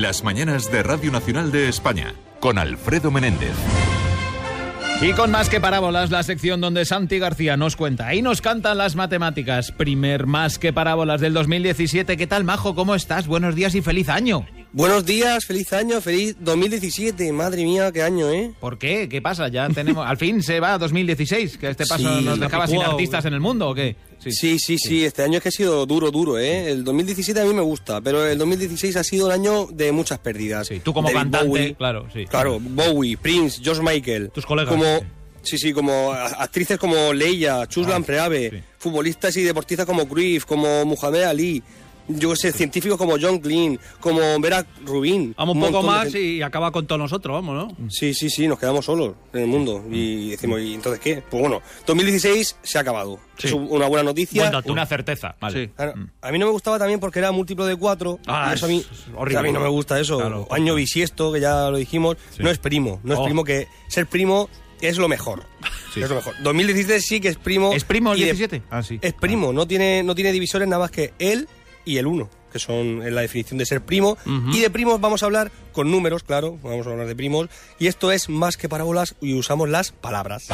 Las mañanas de Radio Nacional de España, con Alfredo Menéndez. Y con más que parábolas, la sección donde Santi García nos cuenta y nos cantan las matemáticas. Primer más que parábolas del 2017. ¿Qué tal, Majo? ¿Cómo estás? Buenos días y feliz año. Buenos días, feliz año, feliz 2017. Madre mía, qué año, ¿eh? ¿Por qué? ¿Qué pasa? Ya tenemos. Al fin se va 2016, que este paso Sí, nos dejaba sin artistas en el mundo, ¿o qué? Sí, sí, sí, este año es que ha sido duro, duro, ¿eh? El 2017 a mí me gusta, pero el 2016 ha sido un año de muchas pérdidas. Sí, tú como David cantante, Bowie, claro, sí. Claro, Bowie, Prince, George Michael. Tus colegas, Como, sí. sí, como actrices como Leia, Chuslan Preave, Ah, sí. futbolistas y deportistas como Cruyff, como Muhammad Ali. Yo sé, científicos como John Glenn, como Vera Rubin. Vamos un poco más y acaba con todos nosotros, vamos, ¿no? Sí, sí, sí, nos quedamos solos en el mundo. Y decimos, ¿y entonces qué? Pues bueno, 2016 se ha acabado. Sí. Es una buena noticia. Buen. Una certeza, vale. Sí. Claro, A mí no me gustaba también porque era múltiplo de cuatro. Ah, eso a mí, horrible. A mí no me gusta eso. Claro, Año bisiesto, que ya lo dijimos, no es primo. No es Oh. primo que ser primo es lo mejor. Sí. Es lo mejor. 2017 sí que es primo. ¿Es primo el y de- 17? Ah, sí. Es primo, no tiene, no tiene divisores nada más que él y el uno, que son en la definición de ser primo. Y de primos vamos a hablar con números, claro, vamos a hablar de primos. Y esto es más que parábolas y usamos las palabras.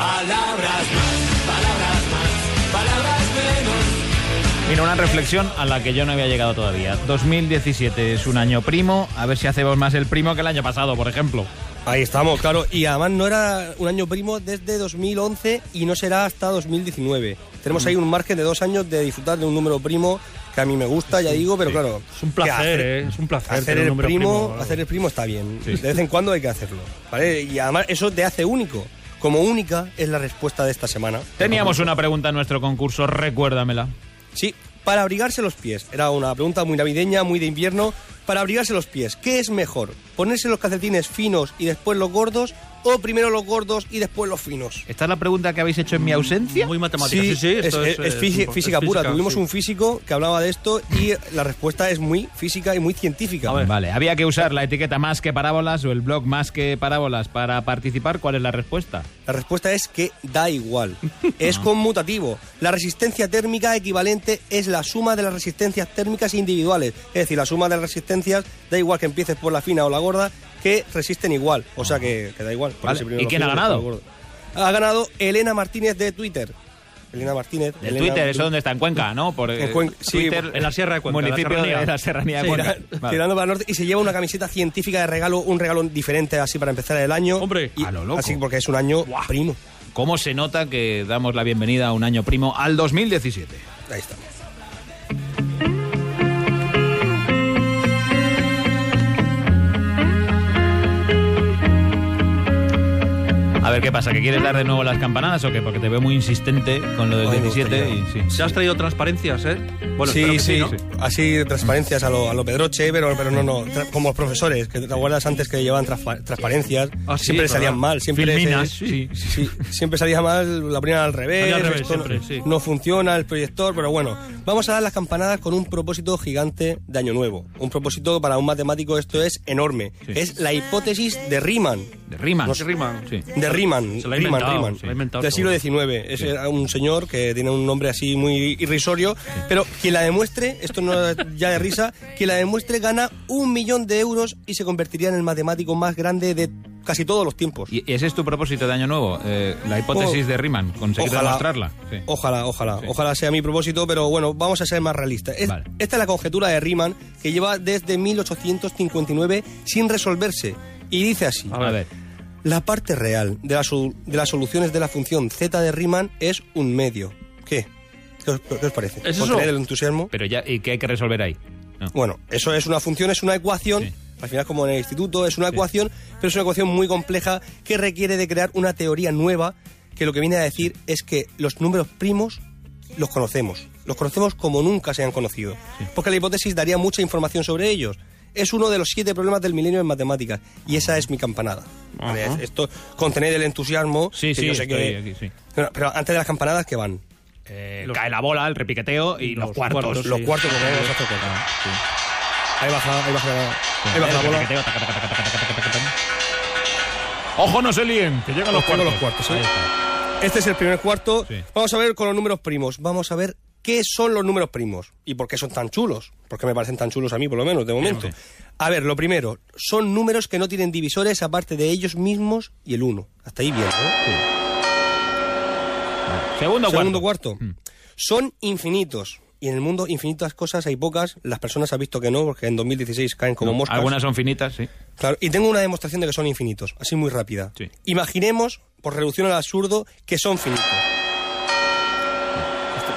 Mira, una reflexión a la que yo no había llegado todavía. 2017 es un año primo, a ver si hacemos más el primo que el año pasado, por ejemplo. Ahí estamos, claro. Y además no era un año primo desde 2011 y no será hasta 2019. Tenemos ahí un margen de dos años de disfrutar de un número primo que a mí me gusta, ya digo, pero claro. Es un placer, hacer- ¿eh? Es un placer Hacer el primo, primo, hacer el primo está bien. De vez en cuando hay que hacerlo. ¿vale? Y además eso te hace único. Como única es la respuesta de esta semana. Teníamos una pregunta en nuestro concurso, recuérdamela. Sí, para abrigarse los pies. Era una pregunta muy navideña, muy de invierno. Para abrigarse los pies, ¿qué es mejor? ¿Ponerse los calcetines finos y después los gordos? ¿O primero los gordos y después los finos? ¿Esta es la pregunta que habéis hecho en mi ausencia? Muy matemática. Sí, sí, es, esto es- es, es eh, es física pura. física, Tuvimos sí. un físico que hablaba de esto y la respuesta es muy física y muy científica. A ver. Vale, había que usar la etiqueta más que parábolas o el blog más que parábolas para participar. ¿Cuál es la respuesta? La respuesta es que da igual. Es conmutativo. La resistencia térmica equivalente es la suma de las resistencias térmicas individuales. Es decir, la suma de las resistencias, da igual que empieces por la fina o la gorda, que resisten igual. O sea que, que da igual. Vale, ¿y quién ha ganado? Ha ganado Elena Martínez de Twitter. Elena Martínez. Elena- Twitter, ¿eso dónde está? ¿En Cuenca, no? Por, eh, En Cuenca, sí, Twitter, en la Sierra de Cuenca, Municipio la de la Serranía de Cuenca. Tira- Vale. tirando para el norte y se lleva una camiseta científica de regalo, un regalo diferente así para empezar el año. Hombre, Y- a lo loco. Así porque es un año primo. ¿Cómo se nota que damos la bienvenida a un año primo al 2017? Ahí estamos. Ver, ¿qué pasa? ¿Que quieres dar de nuevo las campanadas o qué? Porque te veo muy insistente con lo del Ay, me 17 y sí. ¿Se has traído transparencias, eh? Bueno, sí, espero que sí, ¿no? así transparencias a lo, a lo Pedroche, pero, pero no, no, tra- como los profesores, que te acuerdas antes que llevaban transpa- transparencias, Ah, sí, siempre salían verdad. mal, siempre Filminas, se- sí. sí, siempre salía mal, la ponían al revés, Salía al revés esto no- siempre, sí. no funciona el proyector, pero bueno, vamos a dar las campanadas con un propósito gigante de Año Nuevo, un propósito para un matemático esto es enorme, Sí. es la hipótesis de Riemann, De Riemann. No sé, Riemann. Sí. de Riemann, Se lo ha Riemann, Riemann, se lo ha inventado del siglo. XIX. Es un señor que tiene un nombre así muy irrisorio, pero quien la demuestre, esto no ya de risa, quien la demuestre gana un millón de euros y se convertiría en el matemático más grande de casi todos los tiempos. ¿Y ese es tu propósito de año nuevo? Eh, la hipótesis Oh, de Riemann, conseguir ojalá. demostrarla. Sí. Ojalá, ojalá, Sí. ojalá sea mi propósito, pero bueno, vamos a ser más realistas. Es- Vale. Esta es la conjetura de Riemann que lleva desde 1859 sin resolverse y dice así. A ver. La parte real de, la de las soluciones de la función z de Riemann es un medio. ¿Qué? ¿Qué os, qué os parece? ¿Es ¿Por eso? tener el entusiasmo? Pero ya, ¿y qué hay que resolver ahí? No. Bueno, eso es una función, es una ecuación. Sí. Al final, como en el instituto, es una ecuación, pero es una ecuación muy compleja que requiere de crear una teoría nueva que lo que viene a decir es que los números primos los conocemos. Los conocemos como nunca se han conocido. Porque la hipótesis daría mucha información sobre ellos. Es uno de los siete problemas del milenio en matemáticas. Y esa es mi campanada. ¿Vale? Esto, contener el entusiasmo. Sí, que sí, yo sé estoy que- aquí, sí. Pero, pero antes de las campanadas, ¿qué van? Eh, cae la bola, el repiqueteo y, los, los cuartos. cuartos, Los sí. cuartos que vamos a hacer con- Ah, sí. Ahí baja, ahí baja, ahí baja la bola. taca, taca, taca. Ojo, no se líen, que llegan los Los cuartos. los cuartos, ¿eh? Ahí. Este es el primer cuarto. Sí. Vamos a ver con los números primos. Vamos a ver ¿qué son los números primos? ¿Y por qué son tan chulos? Porque me parecen tan chulos a mí, por lo menos, de momento. A ver, lo primero, son números que no tienen divisores aparte de ellos mismos y el 1. Hasta ahí bien, ¿no? Segundo, Segundo cuarto. cuarto. Son infinitos. Y en el mundo infinitas cosas hay pocas. Las personas han visto que no, porque en 2016 caen como No, moscas. Algunas son finitas, sí. Claro, y tengo una demostración de que son infinitos, así muy rápida. Sí. Imaginemos, por reducción al absurdo, que son finitos.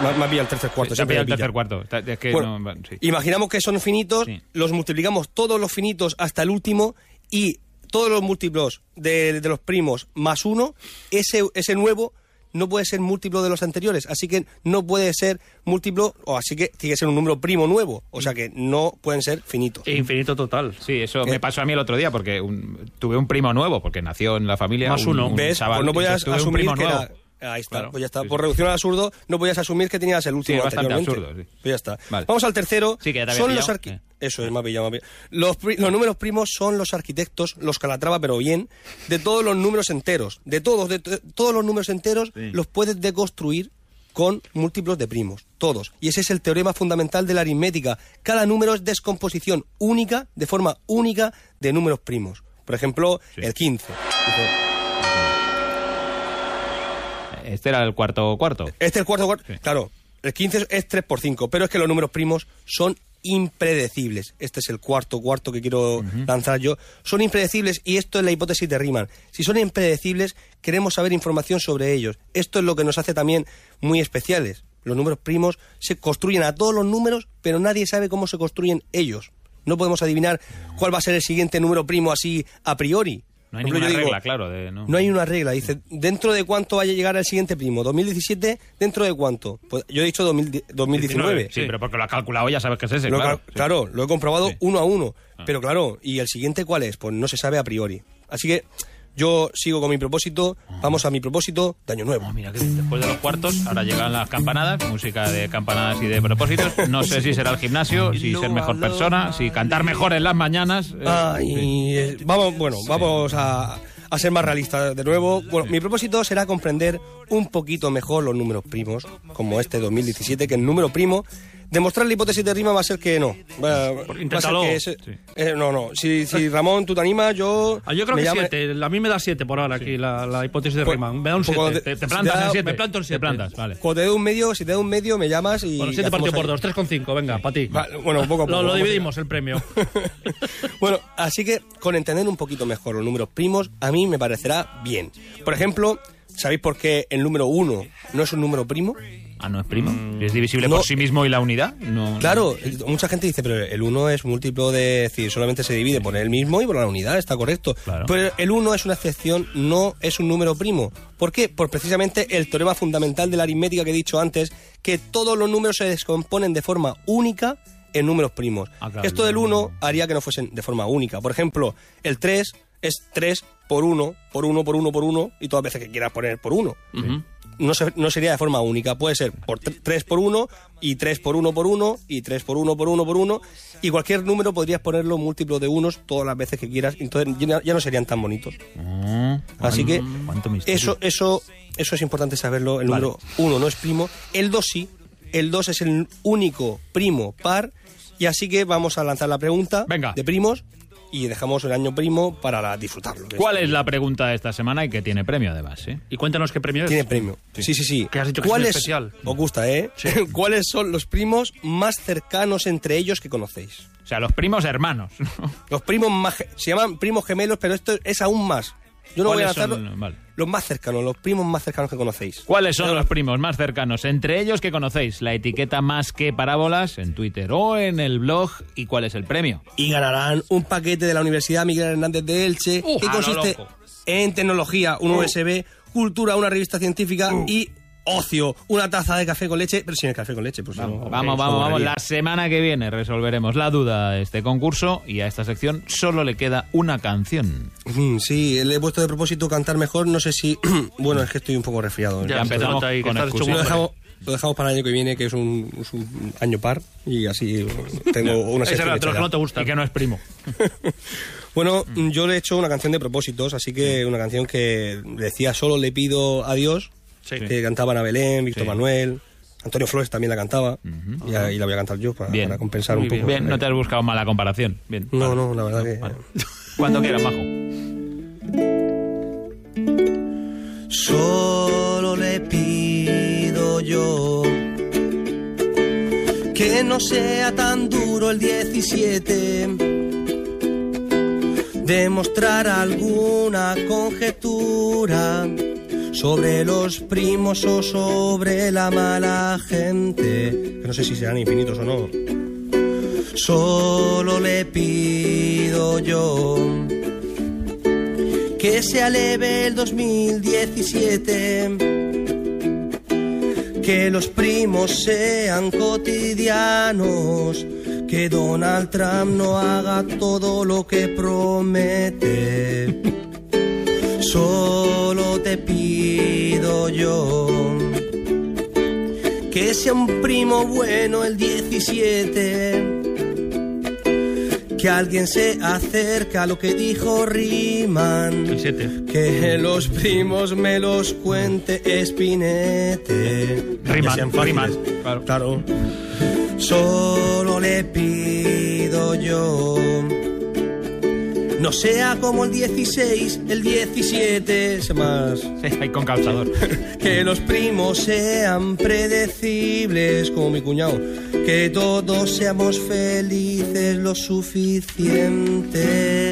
Me, me ha pillado el tercer cuarto. Se ha siempre pillado el me pilla. tercer cuarto. Está- Es que Bueno, no- sí. Imaginamos que son finitos, Sí. los multiplicamos todos los finitos hasta el último y todos los múltiplos de, de los primos más uno, ese, ese nuevo no puede ser múltiplo de los anteriores, así que no puede ser múltiplo, o así que tiene que ser un número primo nuevo, o sea que no pueden ser finitos. Infinito total. Sí, eso ¿Qué? me pasó a mí el otro día porque un- tuve un primo nuevo, porque nació en la familia. Más un- uno. un ¿Ves? chaval, pues no podías asumir primo que nuevo. era... Ahí está, Claro, pues ya está. sí, Por sí. reducción al absurdo, no podías asumir que tenías el último bastante anteriormente. absurdo, sí. Pues ya está. Vale. Vamos al tercero. Sí, que ya te son los arqui- Eh. Eso es, me ha pillado, me ha pillado. Los, pri- los números primos son los arquitectos, los calatrava, pero bien, de todos los números enteros. De todos, de to- todos los números enteros Sí. los puedes deconstruir con múltiplos de primos, todos. Y ese es el teorema fundamental de la aritmética. Cada número es descomposición única, de forma única, de números primos. Por ejemplo, Sí. el 15. Este era el cuarto cuarto. Este es el cuarto cuarto. Sí. Claro, el 15 es 3 por 5, pero es que los números primos son impredecibles. Este es el cuarto cuarto que quiero lanzar yo. Son impredecibles y esto es la hipótesis de Riemann. Si son impredecibles, queremos saber información sobre ellos. Esto es lo que nos hace también muy especiales. Los números primos se construyen a todos los números, pero nadie sabe cómo se construyen ellos. No podemos adivinar cuál va a ser el siguiente número primo así a priori. No hay ejemplo, ninguna digo, regla, claro. De, no. no hay una regla. Dice, ¿dentro de cuánto vaya a llegar el siguiente primo? ¿2017? ¿Dentro de cuánto? Pues yo he dicho 2000 2019. Sí, pero porque lo has calculado ya sabes que es ese, Lo claro. lo he comprobado Sí. uno a uno. Ah. Pero claro, ¿y el siguiente cuál es? Pues no se sabe a priori. Así que yo sigo con mi propósito. Vamos a mi propósito de Año Nuevo. Oh, mira, que después de los cuartos, ahora llegan las campanadas, música de campanadas y de propósitos. No sé si será el gimnasio, si ser mejor persona, si cantar mejor en las mañanas. eh, Ah, sí. y eh, vamos, bueno, vamos a, a ser más realistas de nuevo. Bueno, mi propósito será comprender un poquito mejor los números primos, como este 2017, que el número primo, demostrar la hipótesis de rima va a ser que no. Va, va a ser inténtalo. que ese- Sí. eh, no, no. Si, si Ramón, tú te animas, yo. Ah, yo creo que siete. A mí me da siete por ahora aquí la, la hipótesis de Pues, Riemann. Me da un un poco siete. de- Te, te plantas en siete. me planto en Te siete. plantas, vale. Cuando te dé un medio, si te da un medio, me llamas y. Bueno, siete partido por dos, tres con cinco, venga, para ti. Bueno, poco a poco. Lo, lo dividimos el premio. Bueno, así que con entender un poquito mejor los números primos, a mí me parecerá bien. Por ejemplo, ¿sabéis por qué el número 1 no es un número primo? Ah, no es primo. ¿Es divisible No. por sí mismo y la unidad? No. Claro, mucha gente dice, pero el 1 es múltiplo de, es decir, solamente se divide por él mismo y por la unidad, está correcto. Claro. Pero el 1 es una excepción, no es un número primo. ¿Por qué? Por precisamente el teorema fundamental de la aritmética que he dicho antes, que todos los números se descomponen de forma única en números primos. Ah, claro. Esto del 1 haría que no fuesen de forma única. Por ejemplo, el 3 es 3 por 1, por 1, por 1, por 1, y todas las veces que quieras poner por 1 Ujú. No, se- no sería de forma única. Puede ser por 3 por 1 y 3 por 1 por 1 y 3 por 1 por 1 por 1 y cualquier número podrías ponerlo múltiplo de unos todas las veces que quieras. Entonces ya, ya no serían tan bonitos. Ah, Así que eso, eso, eso es importante saberlo. El Vale. número 1 no es primo. El 2 sí. El 2 es el único primo par. Y así que vamos a lanzar la pregunta Venga. de primos y dejamos el año primo para disfrutarlo. ¿Cuál es la pregunta de esta semana y que tiene premio además? ¿eh? Y cuéntanos qué premio es. Tiene premio. Sí, sí, sí. Que has dicho que es ¿Cuáles- un especial. Os gusta, ¿eh? ¿Cuáles son los primos más cercanos entre ellos que conocéis? O sea, los primos hermanos. ¿no? Los primos más... Se llaman primos gemelos, pero esto es aún más. Yo no voy a lanzarlo... Vale. Los más cercanos, los primos más cercanos que conocéis. ¿Cuáles son los primos más cercanos? Entre ellos que conocéis, la etiqueta más que parábolas en Twitter o en el blog y cuál es el premio. Y ganarán un paquete de la Universidad Miguel Hernández de Elche Uh, que consiste en tecnología, un USB, cultura, una revista científica y ocio, una taza de café con leche, pero sin el café con leche. Pues no, Vamos, es vamos, vamos, vamos. La semana que viene resolveremos la duda de este concurso y a esta sección solo le queda una canción. Mm, Sí, le he puesto de propósito cantar mejor. No sé si. bueno, es que estoy un poco resfriado. Ya Ya empezamos ahí con excusas. lo, dejamos, lo dejamos para el año que viene, que es un, es un año par. Y así tengo una Ese sección ya. no te gusta. Y que no es primo. Bueno, yo le he hecho una canción de propósitos, así que una canción que decía solo le pido a Dios, Sí. que cantaban a Belén, Víctor Sí. Manuel, Antonio Flores también la cantaba y, a- y la voy a cantar yo para, Bien. para compensar Muy un poco. Bien, no te has buscado mala comparación. Bien. No, vale. no, la verdad que... Vale. Cuando quieras, Majo. Solo le pido yo que no sea tan duro el 17. Demostrar alguna conjetura sobre los primos o sobre la mala gente. Que no sé si serán infinitos o no. Solo le pido yo que sea leve el 2017. Que los primos sean cotidianos. Que Donald Trump no haga todo lo que promete. Solo te pido yo que sea un primo bueno el 17 que alguien se acerca a lo que dijo Riman. El 7. Que los primos me los cuente Espinete. Riman, riman, claro. claro. Solo le pido yo. No sea como el 16, el 17, sé más. Sí, con calzador. Que los primos sean predecibles como mi cuñado. Que todos seamos felices lo suficiente.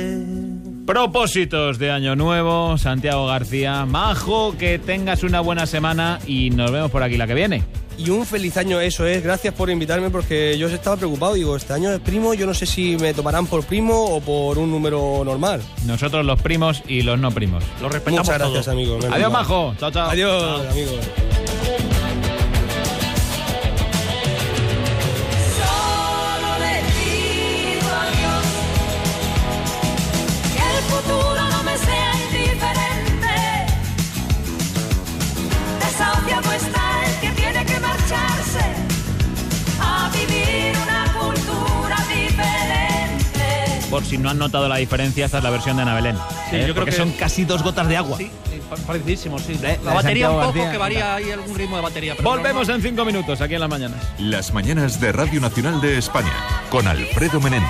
Propósitos de Año Nuevo, Santiago García. Majo, que tengas una buena semana y nos vemos por aquí la que viene. Y un feliz año, eso es. Gracias por invitarme porque yo estaba preocupado. Digo, este año es primo, yo no sé si me tomarán por primo o por un número normal. Nosotros los primos y los no primos. Lo respetamos Muchas gracias, todo. amigos. Adiós. Majo. Chao, chao. Adiós, amigos. Si no han notado la diferencia, esta es la versión de Ana Belén. Sí, ¿eh? yo creo Porque que- son casi dos gotas de agua. Sí, sí, pa- parecidísimo, sí. Eh, La batería un poco, García. que varía ahí algún ritmo de batería. pero Volvemos en cinco minutos aquí en las mañanas. Las mañanas de Radio Nacional de España con Alfredo Menéndez.